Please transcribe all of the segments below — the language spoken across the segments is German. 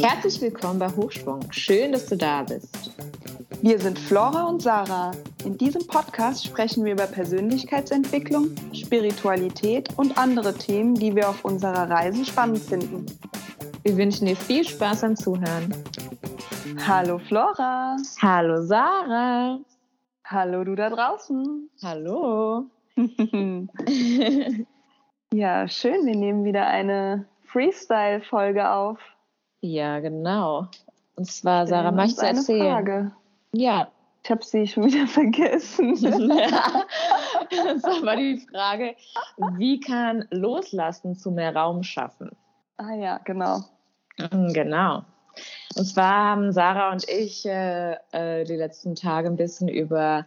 Herzlich willkommen bei Hochschwung. Schön, dass du da bist. Wir sind Flora und Sarah. In diesem Podcast sprechen wir über Persönlichkeitsentwicklung, Spiritualität und andere Themen, die wir auf unserer Reise spannend finden. Wir wünschen dir viel Spaß beim Zuhören. Hallo Flora. Hallo Sarah. Hallo du da draußen. Hallo. ja, schön. Wir nehmen wieder eine Freestyle-Folge auf. Ja, genau. Und zwar, Sarah, möchtest du erzählen? Frage. Ja. Ich habe sie schon wieder vergessen. das war die Frage, wie kann Loslassen zu mehr Raum schaffen? Ah ja, genau. Mhm, genau. Und zwar haben Sarah und ich äh, äh, die letzten Tage ein bisschen über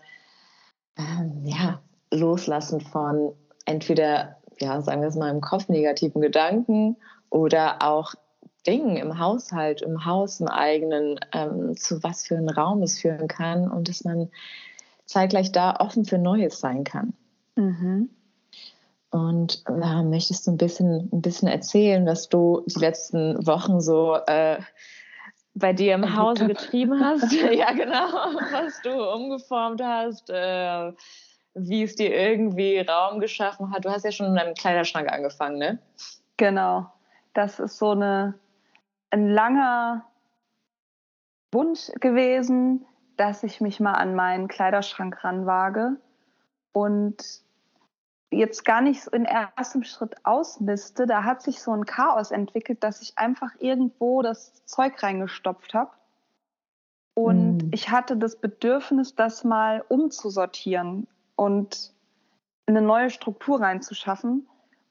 ähm, ja, Loslassen von entweder, ja, sagen wir es mal, im Kopf negativen Gedanken oder auch Dingen im Haushalt, im Haus, im eigenen, ähm, zu was für einen Raum es führen kann und dass man zeitgleich da offen für Neues sein kann. Mhm. Und da möchtest du ein bisschen, ein bisschen erzählen, was du die letzten Wochen so äh, bei dir im Hause getrieben hast. ja, genau. Was du umgeformt hast, äh, wie es dir irgendwie Raum geschaffen hat. Du hast ja schon in deinem Kleiderschrank angefangen, ne? Genau. Das ist so eine, ein langer Wunsch gewesen, dass ich mich mal an meinen Kleiderschrank ranwage und jetzt gar nicht in erstem Schritt ausmiste, da hat sich so ein Chaos entwickelt, dass ich einfach irgendwo das Zeug reingestopft habe. Und mm. ich hatte das Bedürfnis, das mal umzusortieren und eine neue Struktur reinzuschaffen.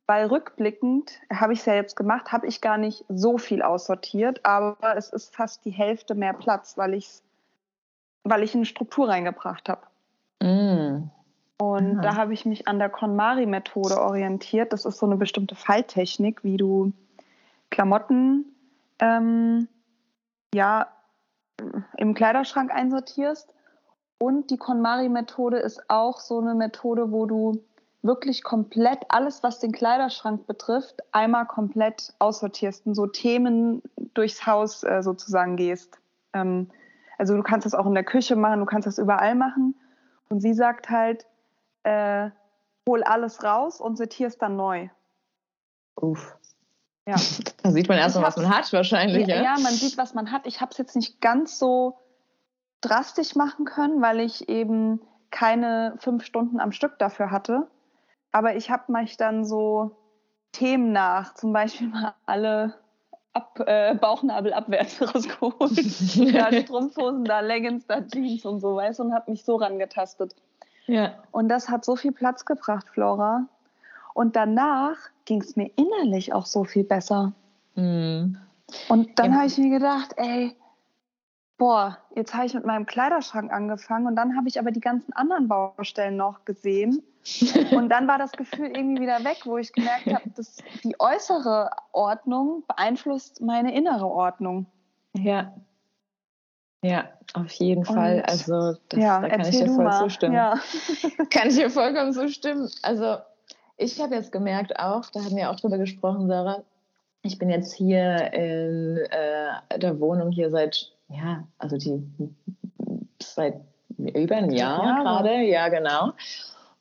Weil rückblickend, habe ich es ja jetzt gemacht, habe ich gar nicht so viel aussortiert, aber es ist fast die Hälfte mehr Platz, weil, ich's, weil ich eine Struktur reingebracht habe. Mm. Und Aha. da habe ich mich an der KonMari-Methode orientiert. Das ist so eine bestimmte Falltechnik, wie du Klamotten ähm, ja, im Kleiderschrank einsortierst. Und die KonMari-Methode ist auch so eine Methode, wo du wirklich komplett alles, was den Kleiderschrank betrifft, einmal komplett aussortierst und so Themen durchs Haus äh, sozusagen gehst. Ähm, also du kannst das auch in der Küche machen, du kannst das überall machen. Und sie sagt halt, äh, hol alles raus und sortiere es dann neu. Uff. Ja. Da sieht man erstmal, was man hat wahrscheinlich. Ja, ja, man sieht, was man hat. Ich habe es jetzt nicht ganz so drastisch machen können, weil ich eben keine fünf Stunden am Stück dafür hatte. Aber ich habe mich dann so Themen nach, zum Beispiel mal alle ab, äh, Bauchnabel abwärts rausgeholt. da Strumpfhosen, da Leggings, da Jeans und so, weißt du, und habe mich so rangetastet. Ja. Und das hat so viel Platz gebracht, Flora. Und danach ging es mir innerlich auch so viel besser. Mhm. Und dann ja. habe ich mir gedacht, ey, boah, jetzt habe ich mit meinem Kleiderschrank angefangen und dann habe ich aber die ganzen anderen Baustellen noch gesehen. und dann war das Gefühl irgendwie wieder weg, wo ich gemerkt habe, dass die äußere Ordnung beeinflusst meine innere Ordnung. Ja. Ja, auf jeden und, Fall. Also das, ja, da kann ich dir voll mal. zustimmen. Ja. kann ich dir vollkommen zustimmen. Also ich habe jetzt gemerkt auch, da haben wir auch drüber gesprochen, Sarah, ich bin jetzt hier in äh, der Wohnung hier seit, ja, also die seit über ein Jahr ja, gerade, ja genau.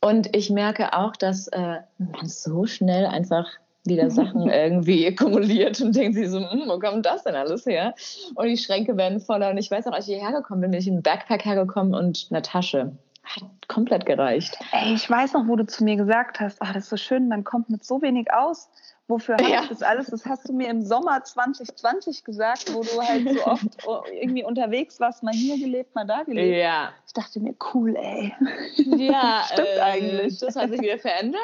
Und ich merke auch, dass äh, man so schnell einfach wieder Sachen irgendwie kumuliert und denkt sich so, hm, wo kommt das denn alles her? Und die Schränke werden voller. Und ich weiß auch, als ich hierher gekommen bin, bin ich in einen Backpack hergekommen und eine Tasche. Hat komplett gereicht. Ey, ich weiß noch, wo du zu mir gesagt hast, ach, das ist so schön, man kommt mit so wenig aus. Wofür habe ja. ich das alles? Das hast du mir im Sommer 2020 gesagt, wo du halt so oft irgendwie unterwegs warst, mal hier gelebt, mal da gelebt. Ja. Ich dachte mir, cool, ey. Ja, stimmt äh, eigentlich. Das hat sich wieder verändert.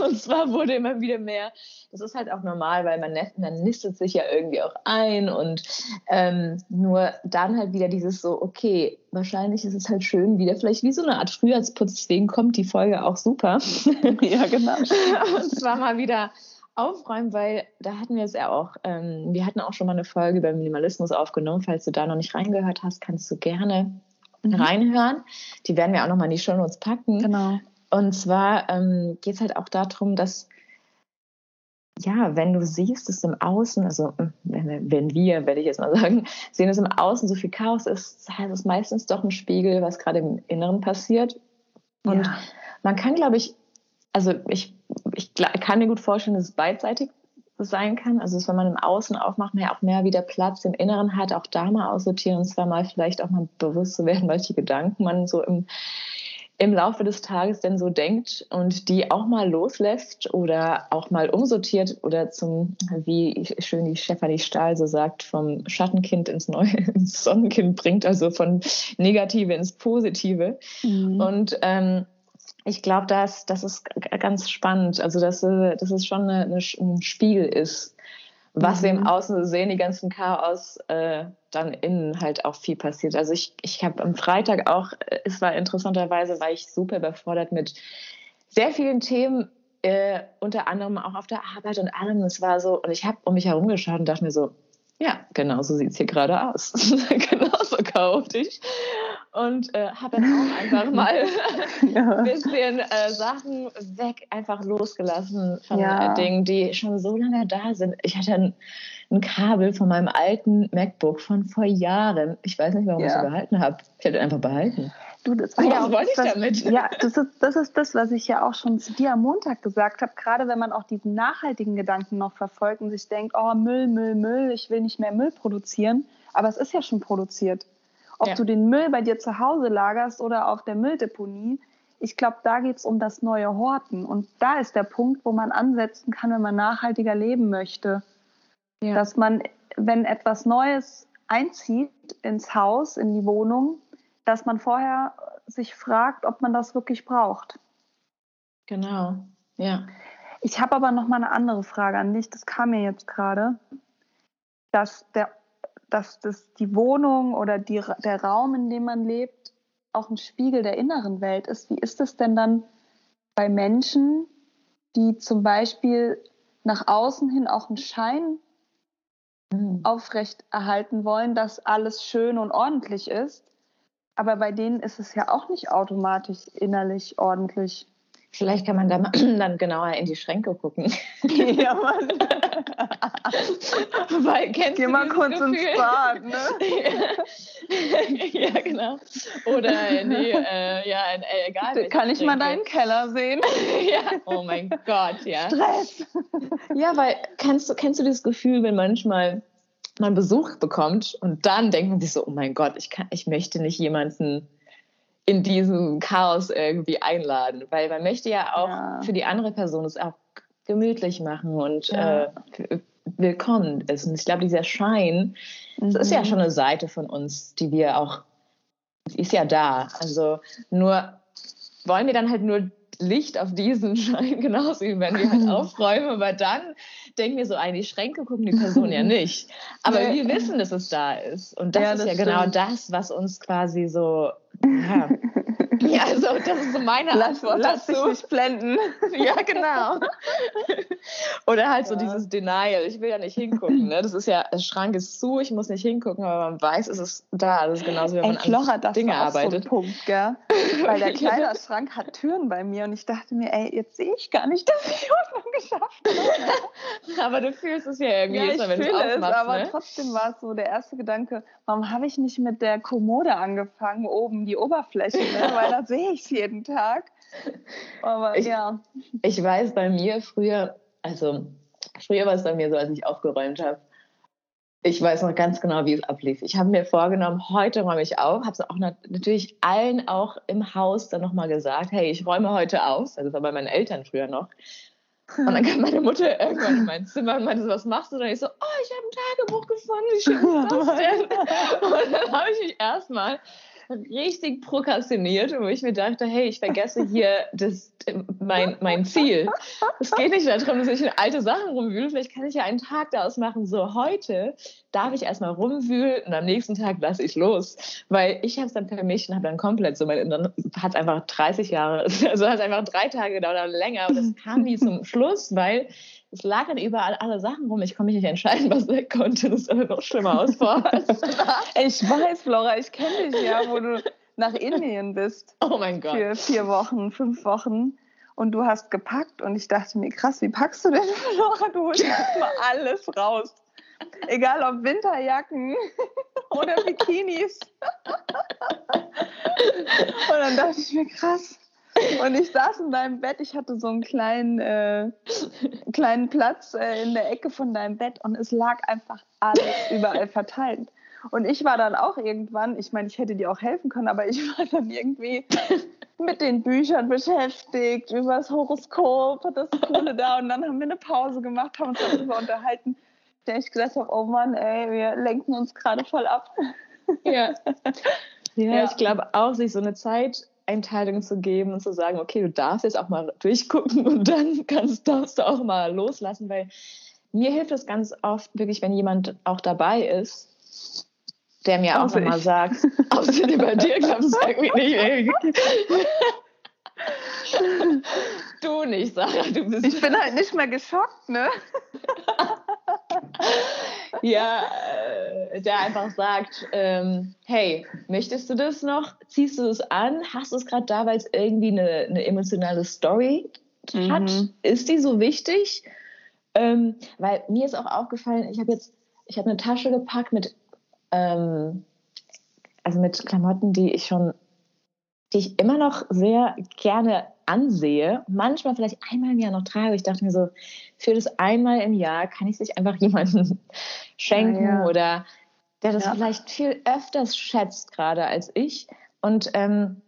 Und zwar wurde immer wieder mehr. Das ist halt auch normal, weil man, man nistet sich ja irgendwie auch ein und ähm, nur dann halt wieder dieses so, okay, wahrscheinlich ist es halt schön, wieder vielleicht wie so eine Art Frühjahrsputz, deswegen kommt die Folge auch super. ja, genau. und zwar mal wieder aufräumen, weil da hatten wir es ja auch, ähm, wir hatten auch schon mal eine Folge über Minimalismus aufgenommen. Falls du da noch nicht reingehört hast, kannst du gerne mhm. reinhören. Die werden wir auch nochmal in die Show Notes packen. Genau. Und zwar ähm, geht es halt auch darum, dass ja, wenn du siehst, dass im Außen, also hm, wenn, wenn wir, werde ich jetzt mal sagen, sehen, dass im Außen so viel Chaos ist, heißt es meistens doch ein Spiegel, was gerade im Inneren passiert. Und ja. man kann, glaube ich, also ich, ich kann mir gut vorstellen, dass es beidseitig sein kann. Also dass wenn man im Außen aufmacht, man ja auch mehr wieder Platz im Inneren hat, auch da mal aussortieren und zwar mal vielleicht auch mal bewusst zu werden, welche Gedanken man so im im Laufe des Tages denn so denkt und die auch mal loslässt oder auch mal umsortiert oder zum, wie schön die Stefanie Stahl so sagt, vom Schattenkind ins neue ins Sonnenkind bringt, also von Negative ins Positive. Mhm. Und ähm, ich glaube, das, das ist ganz spannend. Also, dass, dass es schon eine, eine, ein Spiegel ist was mhm. wir im. Außen sehen, die ganzen Chaos, äh, dann innen halt auch viel passiert. Also ich, ich habe am Freitag auch, äh, es war interessanterweise, war ich super überfordert mit sehr vielen Themen, äh, unter anderem auch auf der Arbeit und allem. Es war so, und ich habe um mich herum geschaut und dachte mir so, ja, genau so sieht es hier gerade aus. Genauso chaotisch und äh, habe dann auch einfach mal ein bisschen äh, Sachen weg, einfach losgelassen von ja. äh, Dingen, die schon so lange da sind. Ich hatte ein, ein, Kabel von meinem alten MacBook von vor Jahren. Ich weiß nicht, warum ja. ich es behalten habe. Ich hätte einfach behalten. Du, das war ja, was wollte ich das, damit? Ja, das ist, das ist das, was ich ja auch schon zu dir am Montag gesagt habe. Gerade wenn man auch diesen nachhaltigen Gedanken noch verfolgt und sich denkt, oh Müll, Müll, Müll, ich will nicht mehr Müll produzieren. Aber es ist ja schon produziert. Ob ja. du den Müll bei dir zu Hause lagerst oder auf der Mülldeponie, ich glaube, da geht es um das neue Horten. Und da ist der Punkt, wo man ansetzen kann, wenn man nachhaltiger leben möchte. Ja. Dass man, wenn etwas Neues einzieht ins Haus, in die Wohnung, dass man vorher sich fragt, ob man das wirklich braucht. Genau, ja. Ich habe aber noch mal eine andere Frage an dich. Das kam mir jetzt gerade, dass der dass das die Wohnung oder die, der Raum, in dem man lebt, auch ein Spiegel der inneren Welt ist. Wie ist es denn dann bei Menschen, die zum Beispiel nach außen hin auch einen Schein mhm. aufrecht erhalten wollen, dass alles schön und ordentlich ist, aber bei denen ist es ja auch nicht automatisch innerlich ordentlich. Vielleicht kann man da dann genauer in die Schränke gucken. Ja, Mann. Weil, kennst Geh mal kurz Gefühl? ins Bad, ne? ja, genau. Oder in die, äh, ja, äh, egal. Kann ich mal deinen Keller sehen? ja, oh mein Gott, ja. Stress. ja, weil, kennst du, kennst du das Gefühl, wenn manchmal man Besuch bekommt und dann denkt man sich so, oh mein Gott, ich, kann, ich möchte nicht jemanden in diesem Chaos irgendwie einladen, weil man möchte ja auch ja. für die andere Person es auch gemütlich machen und ja. äh, willkommen ist. Und ich glaube, dieser Schein, mhm. das ist ja mhm. schon eine Seite von uns, die wir auch, die ist ja da. Also nur wollen wir dann halt nur Licht auf diesen Schein, genauso wie wenn wir halt aufräumen, aber dann denken wir so, ein, die Schränke gucken die Person ja nicht. Aber nee. wir wissen, dass es da ist. Und das ja, ist das ja genau stimmt. genau das, was uns quasi so ja, Ja, also das ist so meine lass, Antwort lass dazu. Dich nicht blenden. Ja, genau. Oder halt so ja. dieses Denial. Ich will ja nicht hingucken. Ne? Das ist ja, der Schrank ist zu, ich muss nicht hingucken, aber man weiß, es ist da. Das ist genauso, wie man ey, an Dinge arbeitet. So Punkt, gell? Weil der Kleiderschrank hat Türen bei mir und ich dachte mir, ey, jetzt sehe ich gar nicht, dass ich Ordnung geschafft habe. aber du fühlst es ja irgendwie, ja, ich wenn fühle es, aber ne? trotzdem war es so der erste Gedanke, warum habe ich nicht mit der Kommode angefangen, oben die Oberfläche, ne? weil da sehe ich es jeden Tag. Aber ich, ja. Ich weiß bei mir früher, also früher war es bei mir so, als ich aufgeräumt habe. Ich weiß noch ganz genau, wie es ablief. Ich habe mir vorgenommen, heute räume ich auf. Habe es auch natürlich allen auch im Haus dann nochmal gesagt, hey, ich räume heute auf. Also das war bei meinen Eltern früher noch. Und dann kam meine Mutter irgendwann in mein Zimmer und meinte, was machst du? Und ich so, oh, ich habe ein Tagebuch gefunden, wie schön ist das denn? Und dann habe ich mich erstmal richtig prokrastiniert, wo ich mir dachte, hey, ich vergesse hier das, mein, mein Ziel. Es geht nicht darum, dass ich in alte Sachen rumwühle. Vielleicht kann ich ja einen Tag daraus machen. So, heute darf ich erstmal rumwühlen und am nächsten Tag lasse ich los. Weil ich habe es dann vermischt und habe dann komplett so, mein, dann hat es einfach 30 Jahre, also hat es einfach drei Tage gedauert oder länger. Und das kam nie zum Schluss, weil es lagern überall alle Sachen rum. Ich konnte mich nicht entscheiden, was weg konnte. Das sah noch schlimmer aus ich weiß, Flora, ich kenne dich ja, wo du nach Indien bist. Oh mein Gott. Für vier Wochen, fünf Wochen. Und du hast gepackt und ich dachte mir, krass, wie packst du denn, Flora? Du holst mal alles raus. Egal ob Winterjacken oder Bikinis. Und dann dachte ich mir, krass. Und ich saß in deinem Bett, ich hatte so einen kleinen, äh, kleinen Platz äh, in der Ecke von deinem Bett und es lag einfach alles überall verteilt. Und ich war dann auch irgendwann, ich meine, ich hätte dir auch helfen können, aber ich war dann irgendwie mit den Büchern beschäftigt, über das Horoskop, das Coole da. Und dann haben wir eine Pause gemacht, haben uns darüber unterhalten. Da ich gedacht habe, oh Mann, ey, wir lenken uns gerade voll ab. Ja. Ja, ja. ich glaube auch, sich so eine Zeiteinteilung zu geben und zu sagen, okay, du darfst jetzt auch mal durchgucken und dann kannst, darfst du auch mal loslassen, weil mir hilft es ganz oft wirklich, wenn jemand auch dabei ist, der mir auch nochmal sagt, außerdem bei dir klappt es irgendwie nicht. du nicht, Sarah, du bist. Ich bin halt nicht mehr geschockt, ne? Ja, äh, der einfach sagt, ähm, hey, möchtest du das noch? Ziehst du das an? Hast du es gerade da, weil es irgendwie eine, eine, emotionale Story hat? Mhm. Ist die so wichtig? Ähm, weil mir ist auch aufgefallen, ich habe jetzt, ich habe eine Tasche gepackt mit, ähm, also mit Klamotten, die ich schon, die ich immer noch sehr gerne ansehe, manchmal vielleicht einmal im Jahr noch trage. Ich dachte mir so, für das einmal im Jahr kann ich sich einfach jemanden schenken ja, ja. oder der das ja. vielleicht viel öfters schätzt gerade als ich. Und, ähm,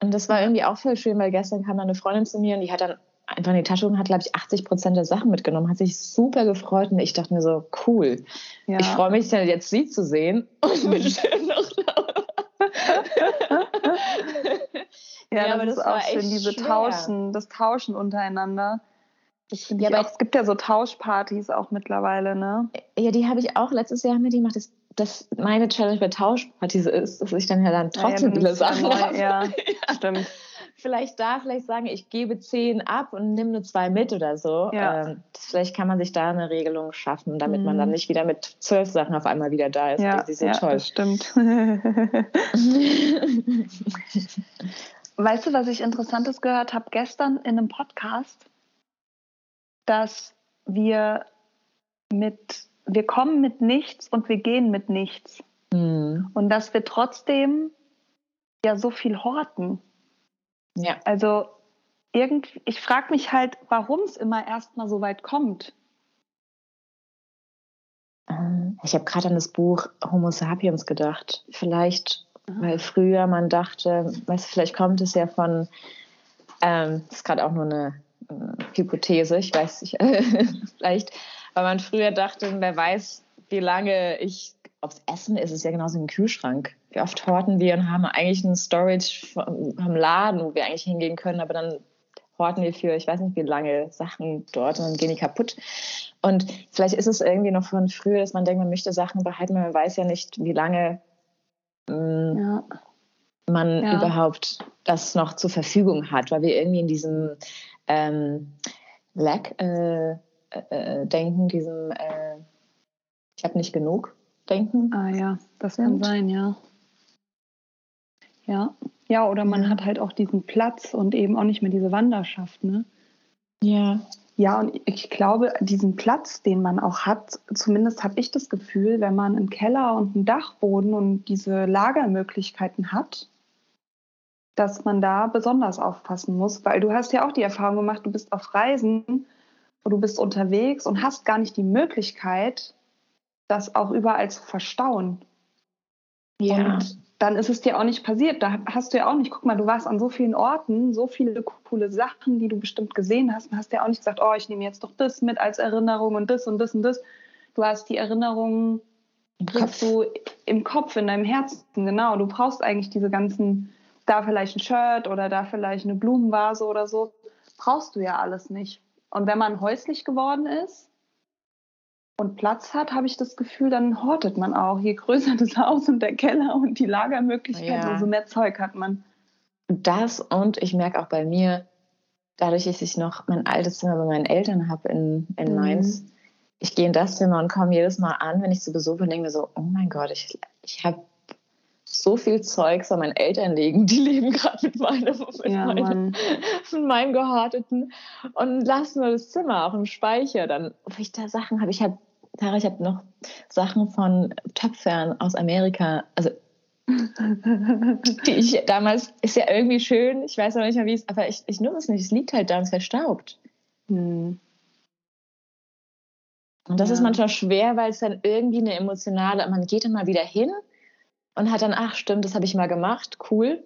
und das war irgendwie auch voll schön, weil gestern kam eine Freundin zu mir und die hat dann einfach in die Tasche und hat, glaube ich, 80 Prozent der Sachen mitgenommen, hat sich super gefreut und ich dachte mir so, cool. Ich freue mich jetzt, sie zu sehen und bin schön noch Ja, ja aber das, das ist auch schön, diese schwer. Tauschen, das Tauschen untereinander. Das ja, aber es gibt ja so Tauschpartys auch mittlerweile, ne? Ja, die habe ich auch letztes Jahr mit die gemacht. Das, das meine Challenge bei Tauschpartys ist, dass ich dann ja dann trotzdem ja, viele Sachen habe. Ja, ja, stimmt. Vielleicht da vielleicht sagen, ich gebe zehn ab und nehme nur zwei mit oder so. Ja. Ähm, vielleicht kann man sich da eine Regelung schaffen, damit mhm. man dann mhm. nicht wieder mit zwölf Sachen auf einmal wieder da ist. Ja, die sind ja toll. das stimmt. Weißt du, was ich Interessantes gehört habe gestern in einem Podcast? Dass wir mit, wir kommen mit nichts und wir gehen mit nichts. Mhm. Und dass wir trotzdem ja so viel horten. Ja. Also irgendwie, ich frage mich halt, warum es immer erstmal so weit kommt. Ähm, ich habe gerade an das Buch Homo sapiens gedacht. Vielleicht weil früher man dachte, weißt, vielleicht kommt es ja von, ähm, das ist gerade auch nur eine Hypothese, ich weiß nicht, vielleicht, weil man früher dachte, wer weiß, wie lange ich, aufs Essen ist es ja genauso im Kühlschrank. Wie oft horten wir und haben eigentlich einen Storage vom Laden, wo wir eigentlich hingehen können, aber dann horten wir für, ich weiß nicht wie lange, Sachen dort und dann gehen die kaputt. Und vielleicht ist es irgendwie noch von früher, dass man denkt, man möchte Sachen behalten, man weiß ja nicht, wie lange ähm, ja. man ja. überhaupt das noch zur Verfügung hat, weil wir irgendwie in diesem ähm, Lack äh, äh, denken, diesem äh, ich habe nicht genug denken. Ah ja, das sind. kann sein, ja. Ja. Ja, oder man ja. hat halt auch diesen Platz und eben auch nicht mehr diese Wanderschaft, ne? Ja. Ja, und ich glaube, diesen Platz, den man auch hat, zumindest habe ich das Gefühl, wenn man einen Keller und einen Dachboden und diese Lagermöglichkeiten hat, dass man da besonders aufpassen muss, weil du hast ja auch die Erfahrung gemacht, du bist auf Reisen und du bist unterwegs und hast gar nicht die Möglichkeit, das auch überall zu verstauen. Ja. Und dann ist es dir auch nicht passiert. Da hast du ja auch nicht, guck mal, du warst an so vielen Orten, so viele coole Sachen, die du bestimmt gesehen hast, und hast ja auch nicht gesagt, oh, ich nehme jetzt doch das mit als Erinnerung und das und das und das. Du hast die Erinnerungen, kriegst du im Kopf, in deinem Herzen, genau. Du brauchst eigentlich diese ganzen, da vielleicht ein Shirt oder da vielleicht eine Blumenvase oder so, brauchst du ja alles nicht. Und wenn man häuslich geworden ist, und Platz hat, habe ich das Gefühl, dann hortet man auch. Je größer das Haus und der Keller und die Lagermöglichkeiten, ja. umso mehr Zeug hat man. Das und ich merke auch bei mir, dadurch, dass ich noch mein altes Zimmer bei meinen Eltern habe in, in mhm. Mainz, ich gehe in das Zimmer und komme jedes Mal an, wenn ich zu Besuch bin, denke mir so, oh mein Gott, ich, ich habe so viel Zeug an meinen Eltern liegen. Die leben gerade mit meinem, mit, ja, meinem, mit meinem gehorteten und lassen nur das Zimmer auch im Speicher. Dann, wo ich da Sachen habe, ich habe, ich habe noch Sachen von Töpfern aus Amerika, also die ich damals, ist ja irgendwie schön, ich weiß auch nicht mehr wie es, aber ich, ich nutze es nicht, es liegt halt da und es verstaubt. Hm. Und das ja. ist manchmal schwer, weil es dann irgendwie eine emotionale, man geht dann mal wieder hin und hat dann, ach stimmt, das habe ich mal gemacht, cool.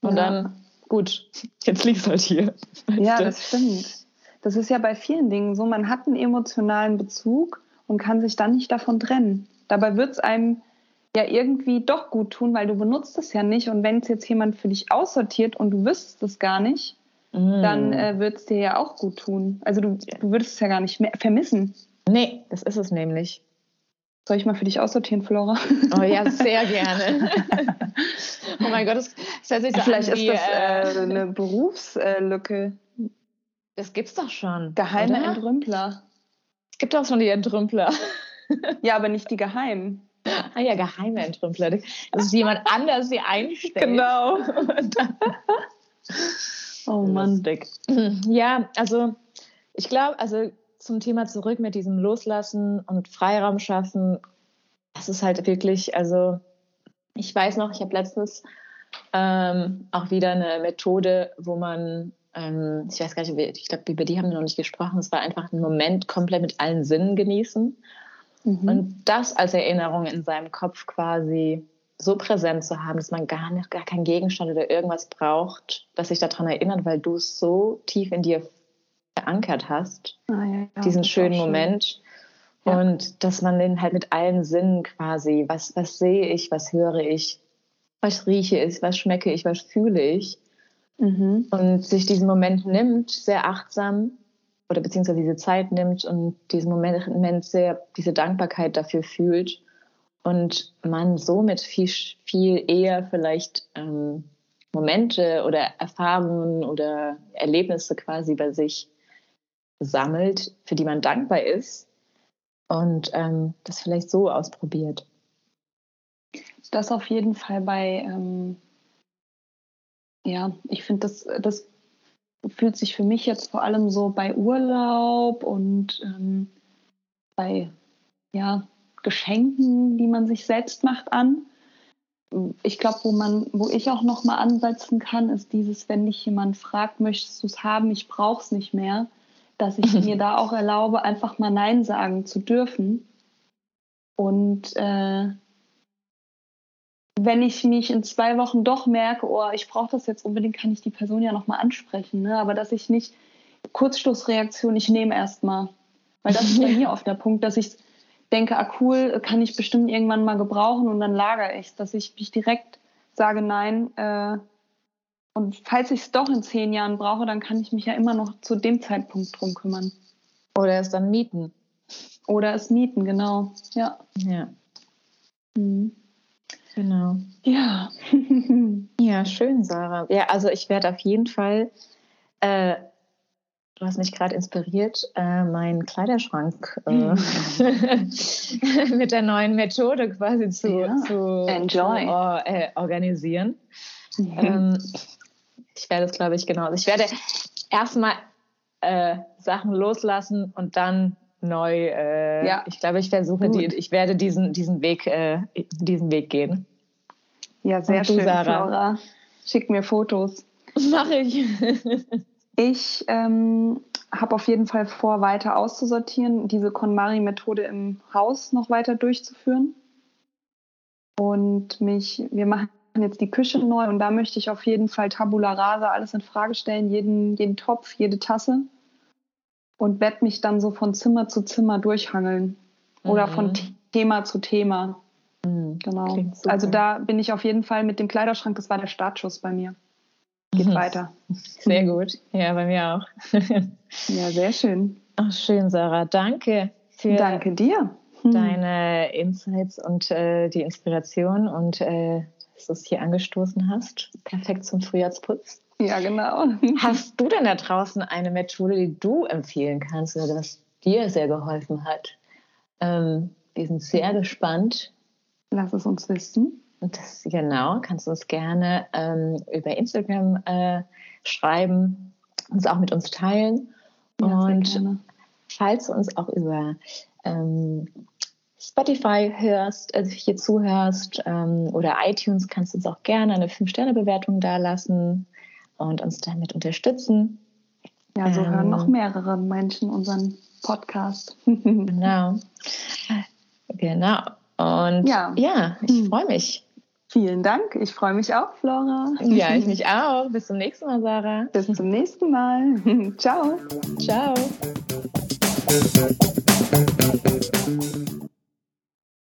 Und ja. dann, gut, jetzt liegt es halt hier. Ja, du? das stimmt. Das ist ja bei vielen Dingen so, man hat einen emotionalen Bezug und kann sich dann nicht davon trennen. Dabei wird es einem ja irgendwie doch gut tun, weil du benutzt es ja nicht. Und wenn es jetzt jemand für dich aussortiert und du wüsstest es gar nicht, mm. dann äh, wird es dir ja auch gut tun. Also du, du würdest es ja gar nicht mehr vermissen. Nee, das ist es nämlich. Soll ich mal für dich aussortieren, Flora? Oh ja, sehr gerne. oh mein Gott, das, das hört sich so Vielleicht an wie, ist das äh, äh eine Berufslücke. Das gibt's doch schon. Geheime oder? Entrümpler. Es gibt auch schon die Entrümpler. ja, aber nicht die geheimen. Ah ja, geheime Entrümpler. Das ist jemand anders, die einstellt. Genau. oh Mann. Ja, also ich glaube, also zum Thema zurück mit diesem Loslassen und Freiraum schaffen, das ist halt wirklich, also ich weiß noch, ich habe letztens ähm, auch wieder eine Methode, wo man, ähm, ich weiß gar nicht, ich glaube, über die haben wir noch nicht gesprochen, es war einfach ein Moment komplett mit allen Sinnen genießen. Mhm. und das als Erinnerung in seinem Kopf quasi so präsent zu haben, dass man gar nicht, gar keinen Gegenstand oder irgendwas braucht, das sich daran erinnert, weil du es so tief in dir verankert hast, ah, ja, diesen schönen schön. Moment. Ja. Und dass man den halt mit allen Sinnen quasi, was, was sehe ich, was höre ich, was rieche ich, was schmecke ich, was fühle ich. Mhm. Und sich diesen Moment nimmt, sehr achtsam oder beziehungsweise diese Zeit nimmt und diesen Moment sehr, diese Dankbarkeit dafür fühlt und man somit viel, viel eher vielleicht ähm, Momente oder Erfahrungen oder Erlebnisse quasi bei sich sammelt, für die man dankbar ist und ähm, das vielleicht so ausprobiert. Das auf jeden Fall bei, ähm, ja, ich finde, das, das fühlt sich für mich jetzt vor allem so bei Urlaub und ähm, bei ja, Geschenken, die man sich selbst macht, an. Ich glaube, wo man, wo ich auch noch mal ansetzen kann, ist dieses, wenn dich jemand fragt, möchtest du es haben, ich brauche es nicht mehr, dass ich mir da auch erlaube, einfach mal Nein sagen zu dürfen. Und äh, wenn ich mich in zwei Wochen doch merke, oh, ich brauche das jetzt unbedingt, kann ich die Person ja nochmal ansprechen. Ne? Aber dass ich nicht Kurzschlussreaktion, ich nehme erstmal. Weil das ist bei mir oft der Punkt, dass ich denke, ah cool, kann ich bestimmt irgendwann mal gebrauchen und dann lagere ich es, dass ich mich direkt sage, nein, äh, und falls ich es doch in zehn Jahren brauche, dann kann ich mich ja immer noch zu dem Zeitpunkt drum kümmern. Oder es dann mieten. Oder es mieten, genau. Ja. Ja. Mhm. Genau. Ja. ja, schön, Sarah. Ja, also ich werde auf jeden Fall, äh, du hast mich gerade inspiriert, äh, meinen Kleiderschrank äh, mhm. mit der neuen Methode quasi zu, ja. zu, zu äh, organisieren. Mhm. Ähm, ich werde es, glaube ich, genau. Also ich werde erstmal äh, Sachen loslassen und dann neu. Äh, ja. Ich glaube, ich versuche, die, ich werde diesen, diesen Weg, äh, diesen Weg gehen. Ja, sehr du, schön, Sarah? Flora. Schick mir Fotos. Mache ich. ich ähm, habe auf jeden Fall vor, weiter auszusortieren, diese KonMari-Methode im Haus noch weiter durchzuführen. Und mich, wir machen jetzt die Küche neu und da möchte ich auf jeden Fall Tabula Rasa alles in Frage stellen, jeden, jeden Topf, jede Tasse und werde mich dann so von Zimmer zu Zimmer durchhangeln oder mhm. von Thema zu Thema. Mhm. Genau. Also da bin ich auf jeden Fall mit dem Kleiderschrank, das war der Startschuss bei mir. Geht mhm. weiter. Sehr gut. Ja, bei mir auch. ja, sehr schön. Ach, schön, Sarah. Danke. Für Danke dir. Deine Insights und äh, die Inspiration und äh, dass du es hier angestoßen hast. Perfekt zum Frühjahrsputz. Ja, genau. Hast du denn da draußen eine Methode, die du empfehlen kannst oder was dir sehr geholfen hat? Ähm, wir sind sehr gespannt. Lass es uns wissen. das, genau, kannst du uns gerne ähm, über Instagram äh, schreiben, uns auch mit uns teilen. Ja, und falls du uns auch über ähm, Spotify hörst, also hier zuhörst ähm, oder iTunes, kannst du uns auch gerne eine 5-Sterne-Bewertung dalassen und uns damit unterstützen. Ja, so hören noch ähm, mehrere Menschen unseren Podcast. genau. Genau. Und ja, ja ich hm. freue mich. Ciao. Dank. Ich freue mich auch, Flora. Ja, ich mich auch. Bis zum nächsten Mal, Sarah. Bis zum nächsten Mal. Ciao. Ciao.